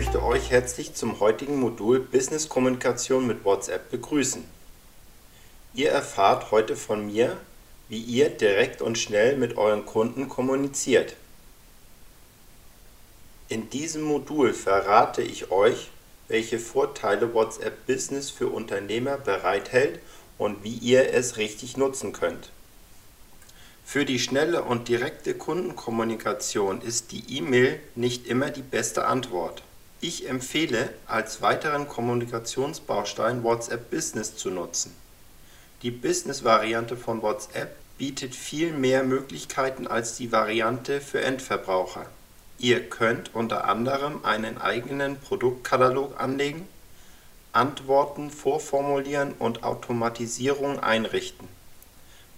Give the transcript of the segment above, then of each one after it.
möchte euch herzlich zum heutigen Modul Business Kommunikation mit WhatsApp begrüßen. Ihr erfahrt heute von mir, wie ihr direkt und schnell mit euren Kunden kommuniziert. In diesem Modul verrate ich euch, welche Vorteile WhatsApp Business für Unternehmer bereithält und wie ihr es richtig nutzen könnt. Für die schnelle und direkte Kundenkommunikation ist die E-Mail nicht immer die beste Antwort. Ich empfehle, als weiteren Kommunikationsbaustein WhatsApp Business zu nutzen. Die Business-Variante von WhatsApp bietet viel mehr Möglichkeiten als die Variante für Endverbraucher. Ihr könnt unter anderem einen eigenen Produktkatalog anlegen, Antworten vorformulieren und Automatisierung einrichten.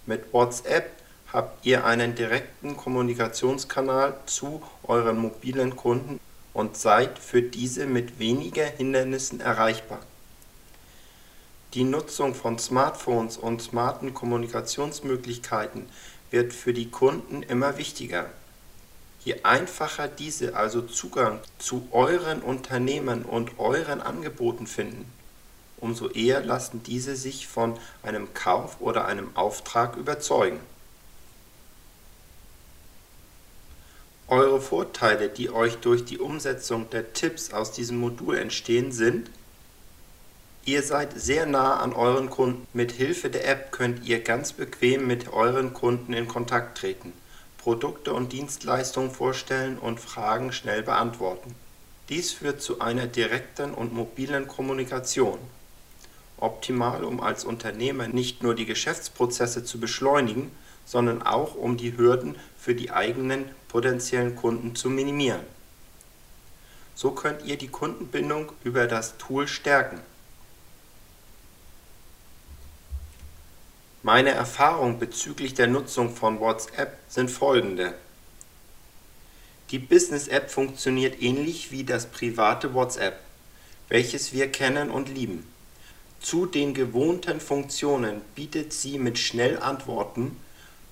Mit WhatsApp habt ihr einen direkten Kommunikationskanal zu euren mobilen Kunden und seid für diese mit weniger Hindernissen erreichbar. Die Nutzung von Smartphones und smarten Kommunikationsmöglichkeiten wird für die Kunden immer wichtiger. Je einfacher diese also Zugang zu euren Unternehmen und euren Angeboten finden, umso eher lassen diese sich von einem Kauf oder einem Auftrag überzeugen Eure Vorteile, die euch durch die Umsetzung der Tipps aus diesem Modul entstehen, sind: Ihr seid sehr nah an euren Kunden. Mit Hilfe der App könnt ihr ganz bequem mit euren Kunden in Kontakt treten, Produkte und Dienstleistungen vorstellen und Fragen schnell beantworten. Dies führt zu einer direkten und mobilen Kommunikation. Optimal, um als Unternehmer nicht nur die Geschäftsprozesse zu beschleunigen, sondern auch um die Hürden für die eigenen potenziellen Kunden zu minimieren. So könnt ihr die Kundenbindung über das Tool stärken. Meine Erfahrungen bezüglich der Nutzung von WhatsApp sind folgende. Die Business-App funktioniert ähnlich wie das private WhatsApp, welches wir kennen und lieben. Zu den gewohnten Funktionen bietet sie mit Schnellantworten,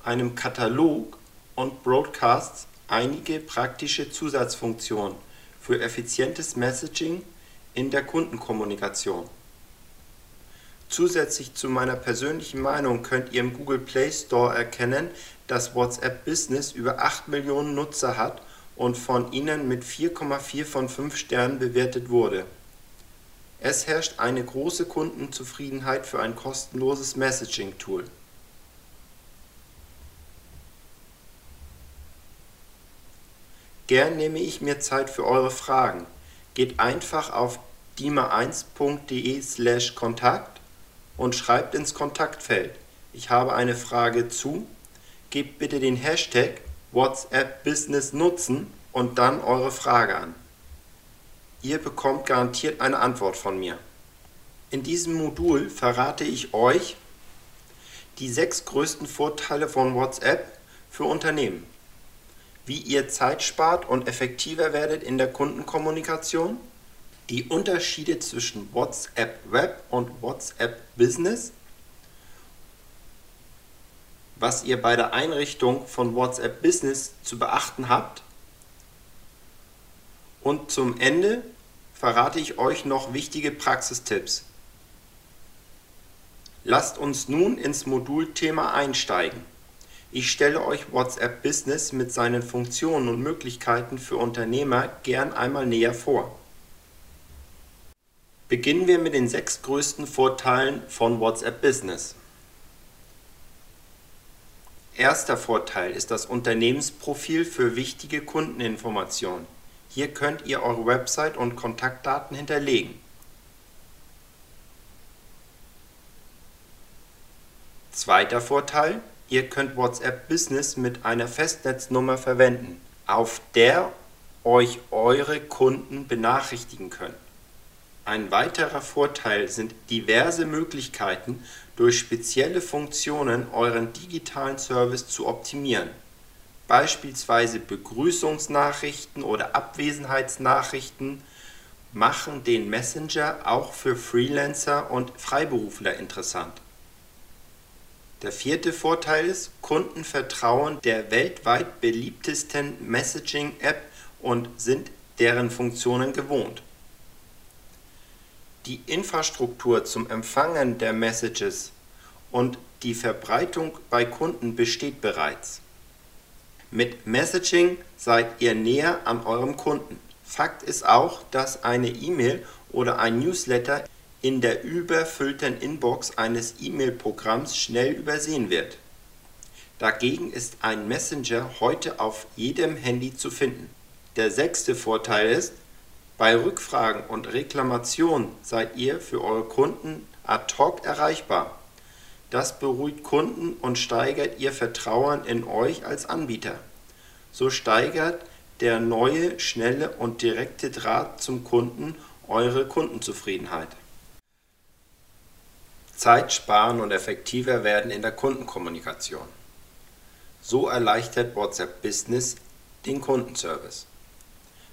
einem Katalog und Broadcasts einige praktische Zusatzfunktionen für effizientes Messaging in der Kundenkommunikation. Zusätzlich zu meiner persönlichen Meinung könnt ihr im Google Play Store erkennen, dass WhatsApp Business über 8 Millionen Nutzer hat und von ihnen mit 4,4 von 5 Sternen bewertet wurde. Es herrscht eine große Kundenzufriedenheit für ein kostenloses Messaging-Tool. Gern nehme ich mir Zeit für eure Fragen. Geht einfach auf dima1.de/kontakt und schreibt ins Kontaktfeld: Ich habe eine Frage zu. Gebt bitte den Hashtag WhatsApp Business nutzen und dann eure Frage an. Ihr bekommt garantiert eine Antwort von mir. In diesem Modul verrate ich euch die sechs größten Vorteile von WhatsApp für Unternehmen wie ihr Zeit spart und effektiver werdet in der Kundenkommunikation, die Unterschiede zwischen WhatsApp Web und WhatsApp Business, was ihr bei der Einrichtung von WhatsApp Business zu beachten habt und zum Ende verrate ich euch noch wichtige Praxistipps. Lasst uns nun ins Modulthema einsteigen. Ich stelle euch WhatsApp Business mit seinen Funktionen und Möglichkeiten für Unternehmer gern einmal näher vor. Beginnen wir mit den sechs größten Vorteilen von WhatsApp Business. Erster Vorteil ist das Unternehmensprofil für wichtige Kundeninformationen. Hier könnt ihr eure Website und Kontaktdaten hinterlegen. Zweiter Vorteil, Ihr könnt WhatsApp Business mit einer Festnetznummer verwenden, auf der euch eure Kunden benachrichtigen können. Ein weiterer Vorteil sind diverse Möglichkeiten, durch spezielle Funktionen euren digitalen Service zu optimieren. Beispielsweise Begrüßungsnachrichten oder Abwesenheitsnachrichten machen den Messenger auch für Freelancer und Freiberufler interessant. Der vierte Vorteil ist, Kunden vertrauen der weltweit beliebtesten Messaging-App und sind deren Funktionen gewohnt. Die Infrastruktur zum Empfangen der Messages und die Verbreitung bei Kunden besteht bereits. Mit Messaging seid ihr näher an eurem Kunden. Fakt ist auch, dass eine E-Mail oder ein Newsletter in der überfüllten Inbox eines E-Mail-Programms schnell übersehen wird. Dagegen ist ein Messenger heute auf jedem Handy zu finden. Der sechste Vorteil ist, bei Rückfragen und Reklamationen seid ihr für eure Kunden ad hoc erreichbar. Das beruhigt Kunden und steigert ihr Vertrauen in euch als Anbieter. So steigert der neue, schnelle und direkte Draht zum Kunden eure Kundenzufriedenheit. Zeit sparen und effektiver werden in der Kundenkommunikation. So erleichtert WhatsApp Business den Kundenservice.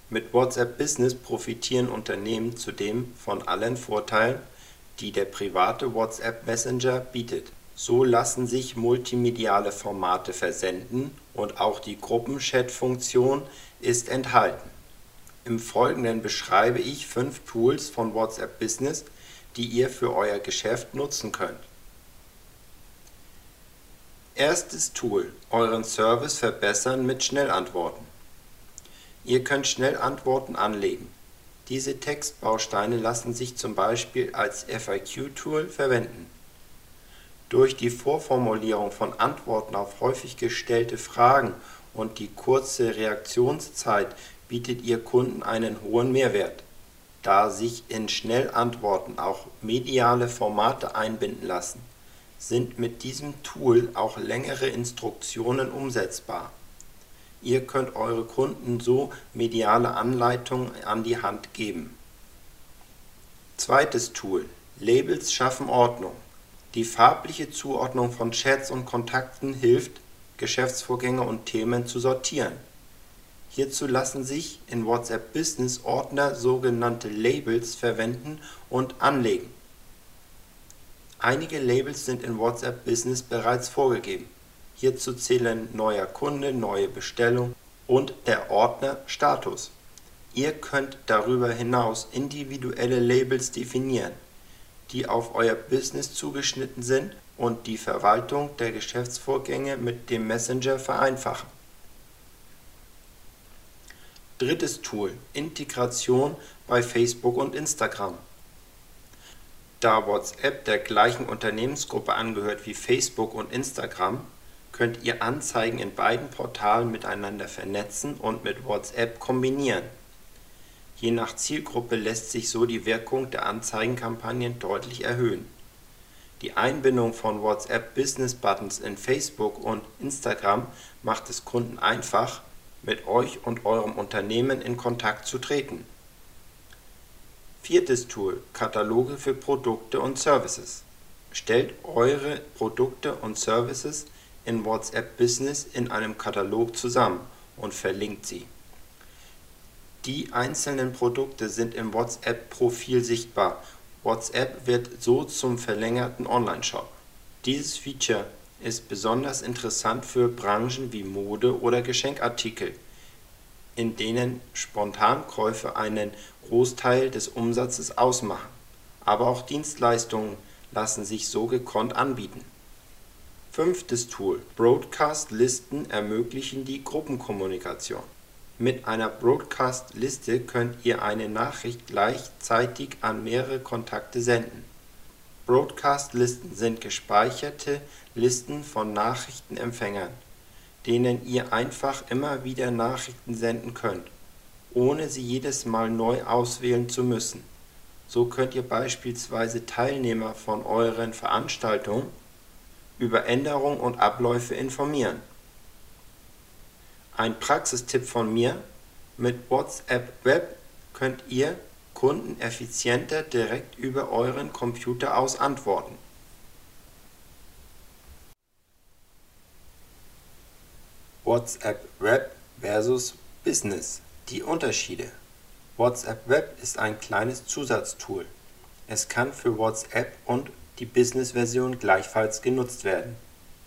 Mit WhatsApp Business profitieren Unternehmen zudem von allen Vorteilen, die der private WhatsApp Messenger bietet. So lassen sich multimediale Formate versenden und auch die Gruppenchat-Funktion ist enthalten. Im Folgenden beschreibe ich fünf Tools von WhatsApp Business, die ihr für euer Geschäft nutzen könnt. Erstes Tool: Euren Service verbessern mit Schnellantworten. Ihr könnt Schnellantworten anlegen. Diese Textbausteine lassen sich zum Beispiel als FAQ-Tool verwenden. Durch die Vorformulierung von Antworten auf häufig gestellte Fragen und die kurze Reaktionszeit bietet ihr Kunden einen hohen Mehrwert, da sich in Schnellantworten auch mediale Formate einbinden lassen, sind mit diesem Tool auch längere Instruktionen umsetzbar Ihr könnt eure Kunden so mediale Anleitungen an die Hand geben. Zweites Tool: Labels schaffen Ordnung. Die farbliche Zuordnung von Chats und Kontakten hilft, Geschäftsvorgänge und Themen zu sortieren. Hierzu lassen sich in WhatsApp Business Ordner sogenannte Labels verwenden und anlegen. Einige Labels sind in WhatsApp Business bereits vorgegeben Hierzu zählen Neuer Kunde, Neue Bestellung und der Ordner Status. Ihr könnt darüber hinaus individuelle Labels definieren, die auf euer Business zugeschnitten sind und die Verwaltung der Geschäftsvorgänge mit dem Messenger vereinfachen. Drittes Tool: Integration bei Facebook und Instagram. Da WhatsApp der gleichen Unternehmensgruppe angehört wie Facebook und Instagram könnt ihr Anzeigen in beiden Portalen miteinander vernetzen und mit WhatsApp kombinieren. Je nach Zielgruppe lässt sich so die Wirkung der Anzeigenkampagnen deutlich erhöhen. Die Einbindung von WhatsApp Business Buttons in Facebook und Instagram macht es Kunden einfach, mit euch und eurem Unternehmen in Kontakt zu treten. Viertes Tool: Kataloge für Produkte und Services. Stellt eure Produkte und Services in WhatsApp Business in einem Katalog zusammen und verlinkt sie. Die einzelnen Produkte sind im WhatsApp-Profil sichtbar. WhatsApp wird so zum verlängerten Online-Shop. Dieses Feature ist besonders interessant für Branchen wie Mode oder Geschenkartikel, in denen Spontankäufe einen Großteil des Umsatzes ausmachen. Aber auch Dienstleistungen lassen sich so gekonnt anbieten Fünftes Tool: Broadcast-Listen ermöglichen die Gruppenkommunikation. Mit einer Broadcast-Liste könnt ihr eine Nachricht gleichzeitig an mehrere Kontakte senden. Broadcast-Listen sind gespeicherte Listen von Nachrichtenempfängern, denen ihr einfach immer wieder Nachrichten senden könnt, ohne sie jedes Mal neu auswählen zu müssen. So könnt ihr beispielsweise Teilnehmer von euren Veranstaltungen über Änderungen und Abläufe informieren. Ein Praxistipp von mir: Mit WhatsApp Web könnt ihr Kunden effizienter direkt über euren Computer aus antworten. WhatsApp Web versus Business. Die Unterschiede. WhatsApp Web ist ein kleines Zusatztool. Es kann für WhatsApp und die Business-Version gleichfalls genutzt werden.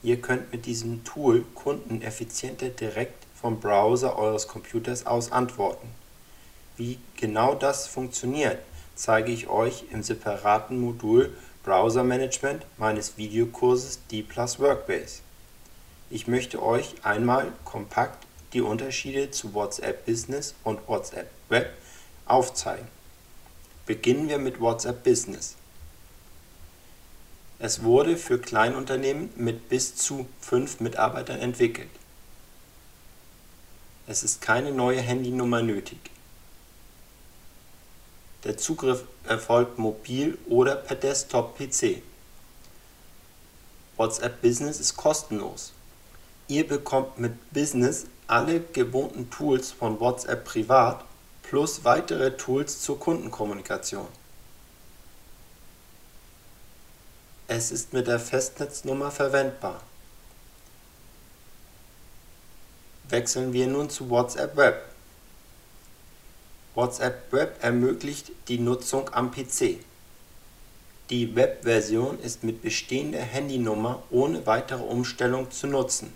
Ihr könnt mit diesem Tool Kunden effizienter direkt vom Browser eures Computers aus antworten. Wie genau das funktioniert, zeige ich euch im separaten Modul Browser Management meines Videokurses D Workbase. Ich möchte euch einmal kompakt die Unterschiede zu WhatsApp Business und WhatsApp Web aufzeigen. Beginnen wir mit WhatsApp Business. Es wurde für Kleinunternehmen mit bis zu fünf Mitarbeitern entwickelt. Es ist keine neue Handynummer nötig. Der Zugriff erfolgt mobil oder per Desktop-PC. WhatsApp Business ist kostenlos. Ihr bekommt mit Business alle gewohnten Tools von WhatsApp privat plus weitere Tools zur Kundenkommunikation. Es ist mit der Festnetznummer verwendbar. Wechseln wir nun zu WhatsApp Web. WhatsApp Web ermöglicht die Nutzung am PC. Die Webversion ist mit bestehender Handynummer ohne weitere Umstellung zu nutzen.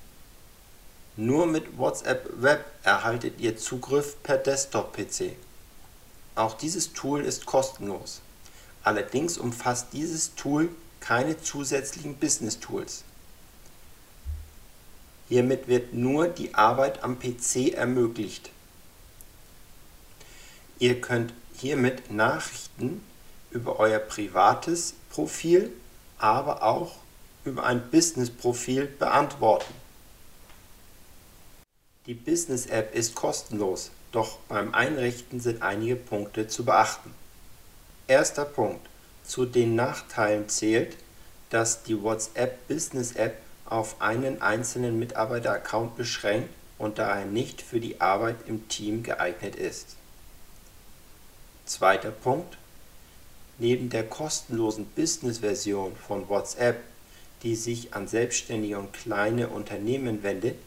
Nur mit WhatsApp Web erhaltet ihr Zugriff per Desktop-PC. Auch dieses Tool ist kostenlos. Allerdings umfasst dieses Tool keine zusätzlichen Business-Tools. Hiermit wird nur die Arbeit am PC ermöglicht. Ihr könnt hiermit Nachrichten über euer privates Profil, aber auch über ein Business-Profil beantworten. Die Business-App ist kostenlos, doch beim Einrichten sind einige Punkte zu beachten. Erster Punkt. Zu den Nachteilen zählt, dass die WhatsApp Business App auf einen einzelnen Mitarbeiter-Account beschränkt und daher nicht für die Arbeit im Team geeignet ist. Zweiter Punkt. Neben der kostenlosen Business-Version von WhatsApp, die sich an selbstständige und kleine Unternehmen wendet,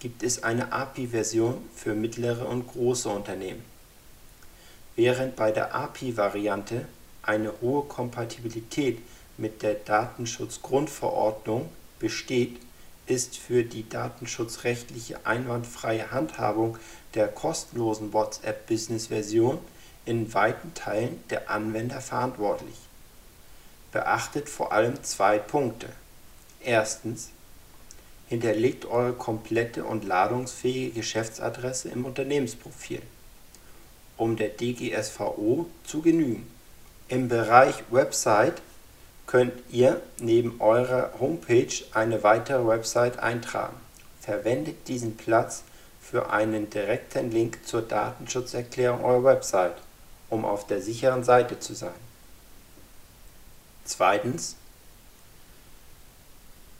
gibt es eine API-Version für mittlere und große Unternehmen. Während bei der API-Variante eine hohe Kompatibilität mit der Datenschutzgrundverordnung besteht, ist für die datenschutzrechtliche einwandfreie Handhabung der kostenlosen WhatsApp-Business-Version in weiten Teilen der Anwender verantwortlich. Beachtet vor allem zwei Punkte. Erstens hinterlegt eure komplette und ladungsfähige Geschäftsadresse im Unternehmensprofil, um der DGSVO zu genügen im Bereich Website könnt ihr neben eurer Homepage eine weitere Website eintragen. Verwendet diesen Platz für einen direkten Link zur Datenschutzerklärung eurer Website, um auf der sicheren Seite zu sein. Zweitens,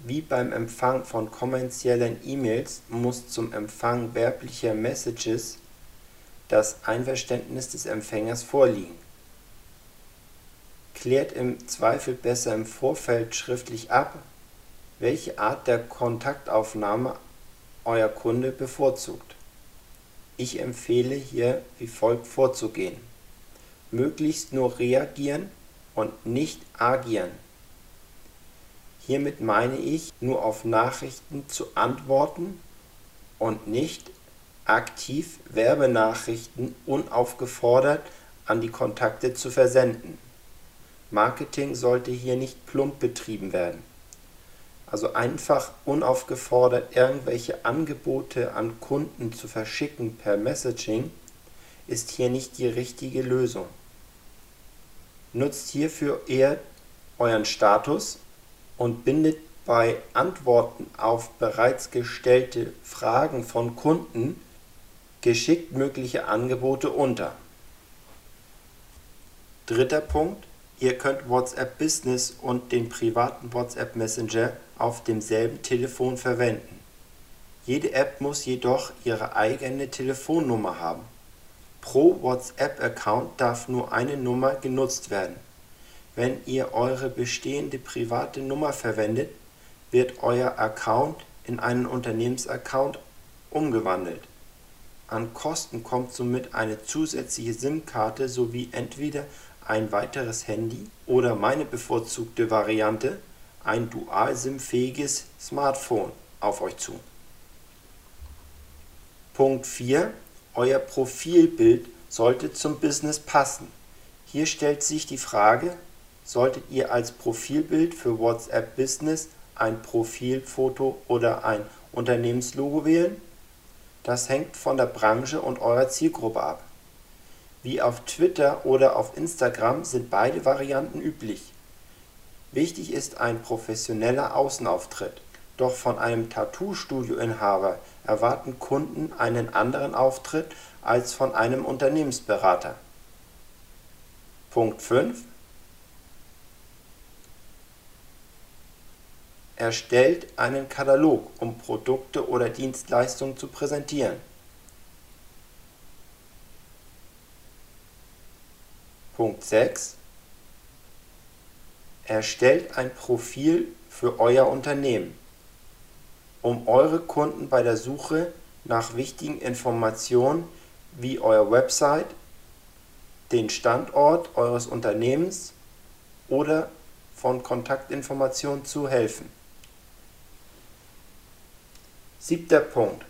wie beim Empfang von kommerziellen E-Mails muss zum Empfang werblicher Messages das Einverständnis des Empfängers vorliegen Klärt im Zweifel besser im Vorfeld schriftlich ab, welche Art der Kontaktaufnahme euer Kunde bevorzugt. Ich empfehle hier wie folgt vorzugehen: Möglichst nur reagieren und nicht agieren. Hiermit meine ich, nur auf Nachrichten zu antworten und nicht aktiv Werbenachrichten unaufgefordert an die Kontakte zu versenden Marketing sollte hier nicht plump betrieben werden. Also einfach unaufgefordert irgendwelche Angebote an Kunden zu verschicken per Messaging ist hier nicht die richtige Lösung. Nutzt hierfür eher euren Status und bindet bei Antworten auf bereits gestellte Fragen von Kunden geschickt mögliche Angebote unter. Dritter Punkt Ihr könnt WhatsApp Business und den privaten WhatsApp Messenger auf demselben Telefon verwenden. Jede App muss jedoch ihre eigene Telefonnummer haben. Pro WhatsApp-Account darf nur eine Nummer genutzt werden. Wenn ihr eure bestehende private Nummer verwendet, wird euer Account in einen Unternehmensaccount umgewandelt. An Kosten kommt somit eine zusätzliche SIM-Karte sowie entweder ein weiteres Handy oder meine bevorzugte Variante, ein Dual-SIM-fähiges Smartphone auf euch zu. Punkt 4. Euer Profilbild sollte zum Business passen. Hier stellt sich die Frage, solltet ihr als Profilbild für WhatsApp Business ein Profilfoto oder ein Unternehmenslogo wählen? Das hängt von der Branche und eurer Zielgruppe ab. Wie auf Twitter oder auf Instagram sind beide Varianten üblich. Wichtig ist ein professioneller Außenauftritt. Doch von einem Tattoo-Studio-Inhaber erwarten Kunden einen anderen Auftritt als von einem Unternehmensberater. Punkt 5 Erstellt einen Katalog, um Produkte oder Dienstleistungen zu präsentieren. Punkt 6 Erstellt ein Profil für euer Unternehmen, um eure Kunden bei der Suche nach wichtigen Informationen wie euer Website, den Standort eures Unternehmens oder von Kontaktinformationen zu helfen. Siebter Punkt.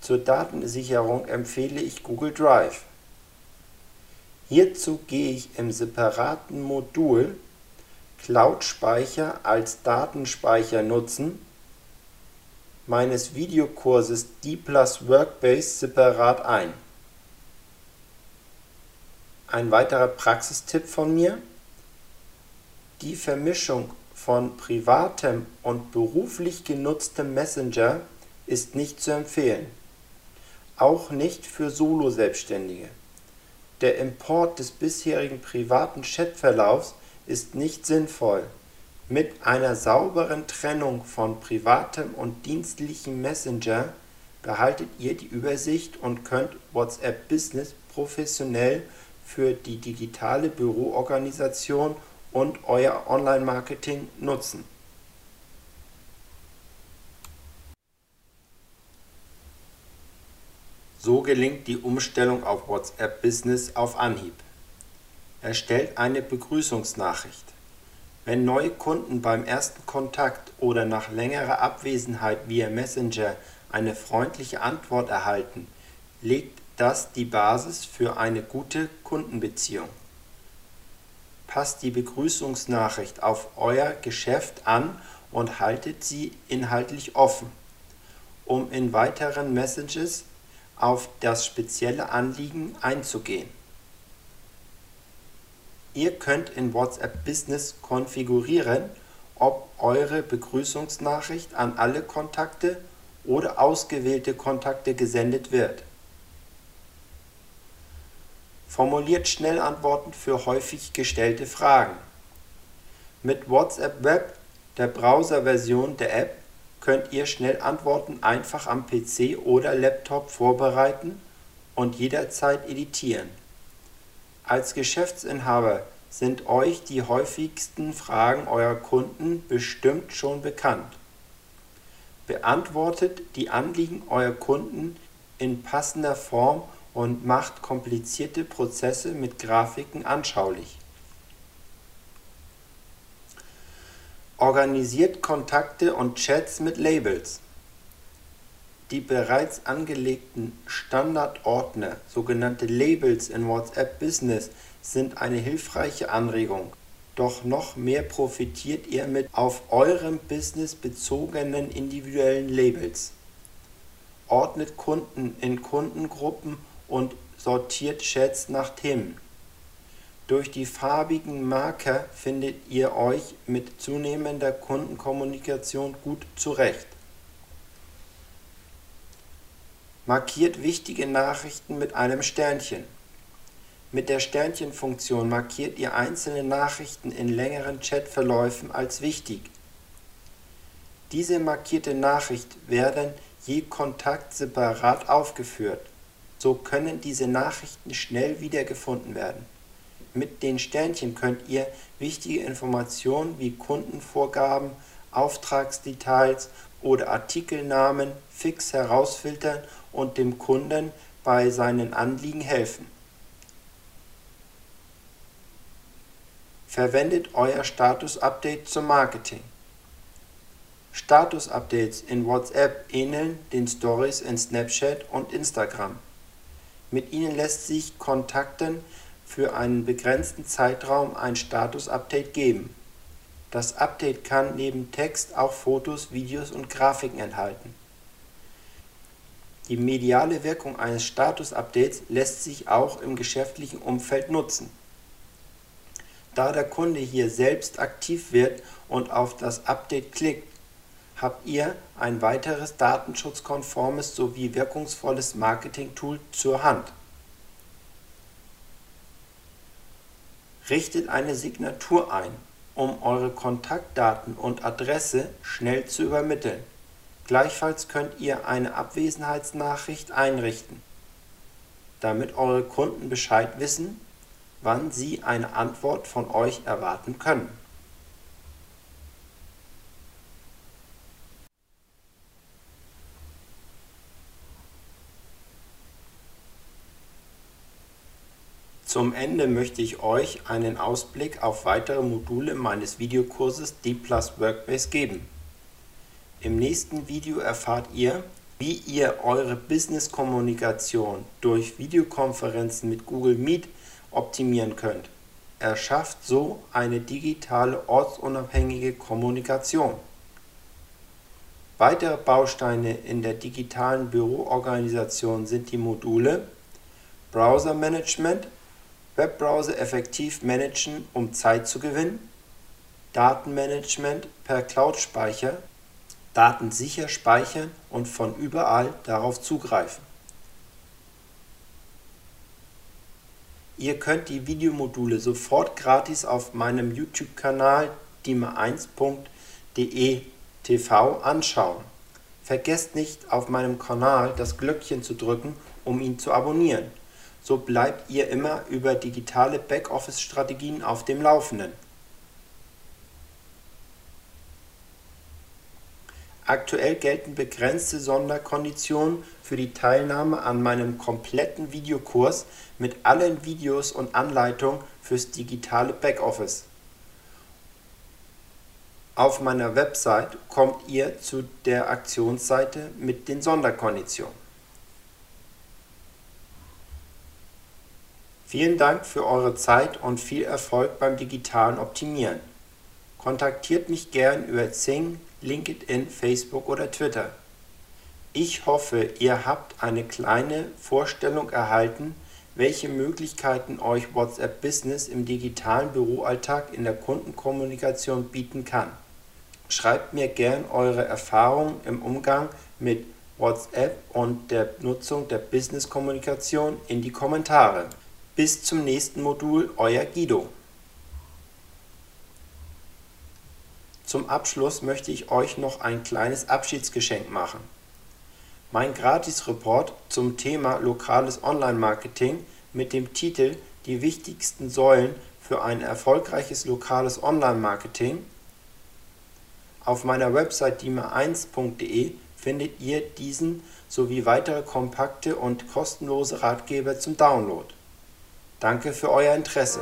Zur Datensicherung empfehle ich Google Drive. Hierzu gehe ich im separaten Modul Cloud-Speicher als Datenspeicher nutzen meines Videokurses D plus Workbase separat ein. Ein weiterer Praxistipp von mir. Die Vermischung von privatem und beruflich genutztem Messenger ist nicht zu empfehlen, auch nicht für Solo-Selbstständige. Der Import des bisherigen privaten Chatverlaufs ist nicht sinnvoll. Mit einer sauberen Trennung von privatem und dienstlichem Messenger behaltet ihr die Übersicht und könnt WhatsApp Business professionell für die digitale Büroorganisation und euer Online-Marketing nutzen. So gelingt die Umstellung auf WhatsApp Business auf Anhieb. Erstellt eine Begrüßungsnachricht. Wenn neue Kunden beim ersten Kontakt oder nach längerer Abwesenheit via Messenger eine freundliche Antwort erhalten, legt das die Basis für eine gute Kundenbeziehung passt die Begrüßungsnachricht auf euer Geschäft an und haltet sie inhaltlich offen, um in weiteren Messages auf das spezielle Anliegen einzugehen. Ihr könnt in WhatsApp Business konfigurieren, ob eure Begrüßungsnachricht an alle Kontakte oder ausgewählte Kontakte gesendet wird Formuliert Schnellantworten für häufig gestellte Fragen. Mit WhatsApp Web, der Browserversion der App, könnt ihr Schnellantworten einfach am PC oder Laptop vorbereiten und jederzeit editieren. Als Geschäftsinhaber sind euch die häufigsten Fragen eurer Kunden bestimmt schon bekannt. Beantwortet die Anliegen eurer Kunden in passender Form und macht komplizierte Prozesse mit Grafiken anschaulich. Organisiert Kontakte und Chats mit Labels. Die bereits angelegten Standardordner, sogenannte Labels in WhatsApp Business, sind eine hilfreiche Anregung. Doch noch mehr profitiert ihr mit auf eurem Business bezogenen individuellen Labels. Ordnet Kunden in Kundengruppen und sortiert Chats nach Themen. Durch die farbigen Marker findet ihr euch mit zunehmender Kundenkommunikation gut zurecht. Markiert wichtige Nachrichten mit einem Sternchen. Mit der Sternchenfunktion markiert ihr einzelne Nachrichten in längeren Chatverläufen als wichtig. Diese markierte Nachricht werden je Kontakt separat aufgeführt. So können diese Nachrichten schnell wiedergefunden werden. Mit den Sternchen könnt ihr wichtige Informationen wie Kundenvorgaben, Auftragsdetails oder Artikelnamen fix herausfiltern und dem Kunden bei seinen Anliegen helfen. Verwendet euer Status-Update zum Marketing. Status-Updates in WhatsApp ähneln den Stories in Snapchat und Instagram. Mit ihnen lässt sich Kontakten für einen begrenzten Zeitraum ein Status-Update geben. Das Update kann neben Text auch Fotos, Videos und Grafiken enthalten. Die mediale Wirkung eines Status-Updates lässt sich auch im geschäftlichen Umfeld nutzen. Da der Kunde hier selbst aktiv wird und auf das Update klickt, habt ihr ein weiteres datenschutzkonformes sowie wirkungsvolles Marketing-Tool zur Hand. Richtet eine Signatur ein, um eure Kontaktdaten und Adresse schnell zu übermitteln. Gleichfalls könnt ihr eine Abwesenheitsnachricht einrichten, damit eure Kunden Bescheid wissen, wann sie eine Antwort von euch erwarten können. Zum Ende möchte ich euch einen Ausblick auf weitere Module meines Videokurses D Plus Workbase geben. Im nächsten Video erfahrt ihr, wie ihr eure Business-Kommunikation durch Videokonferenzen mit Google Meet optimieren könnt. Erschafft so eine digitale ortsunabhängige Kommunikation. Weitere Bausteine in der digitalen Büroorganisation sind die Module Browser Management, Webbrowser effektiv managen, um Zeit zu gewinnen, Datenmanagement per Cloud-Speicher Daten sicher speichern und von überall darauf zugreifen. Ihr könnt die Videomodule sofort gratis auf meinem YouTube-Kanal dima1.de TV anschauen. Vergesst nicht auf meinem Kanal das Glöckchen zu drücken, um ihn zu abonnieren. So bleibt ihr immer über digitale Backoffice-Strategien auf dem Laufenden. Aktuell gelten begrenzte Sonderkonditionen für die Teilnahme an meinem kompletten Videokurs mit allen Videos und Anleitungen fürs digitale Backoffice. Auf meiner Website kommt ihr zu der Aktionsseite mit den Sonderkonditionen. Vielen Dank für eure Zeit und viel Erfolg beim digitalen Optimieren. Kontaktiert mich gern über Zing, LinkedIn, Facebook oder Twitter. Ich hoffe, ihr habt eine kleine Vorstellung erhalten, welche Möglichkeiten euch WhatsApp Business im digitalen Büroalltag in der Kundenkommunikation bieten kann. Schreibt mir gern eure Erfahrungen im Umgang mit WhatsApp und der Nutzung der Business-Kommunikation in die Kommentare. Bis zum nächsten Modul, euer Guido. Zum Abschluss möchte ich euch noch ein kleines Abschiedsgeschenk machen. Mein Gratis-Report zum Thema lokales Online-Marketing mit dem Titel Die wichtigsten Säulen für ein erfolgreiches lokales Online-Marketing. Auf meiner Website dima1.de findet ihr diesen sowie weitere kompakte und kostenlose Ratgeber zum Download. Danke für euer Interesse.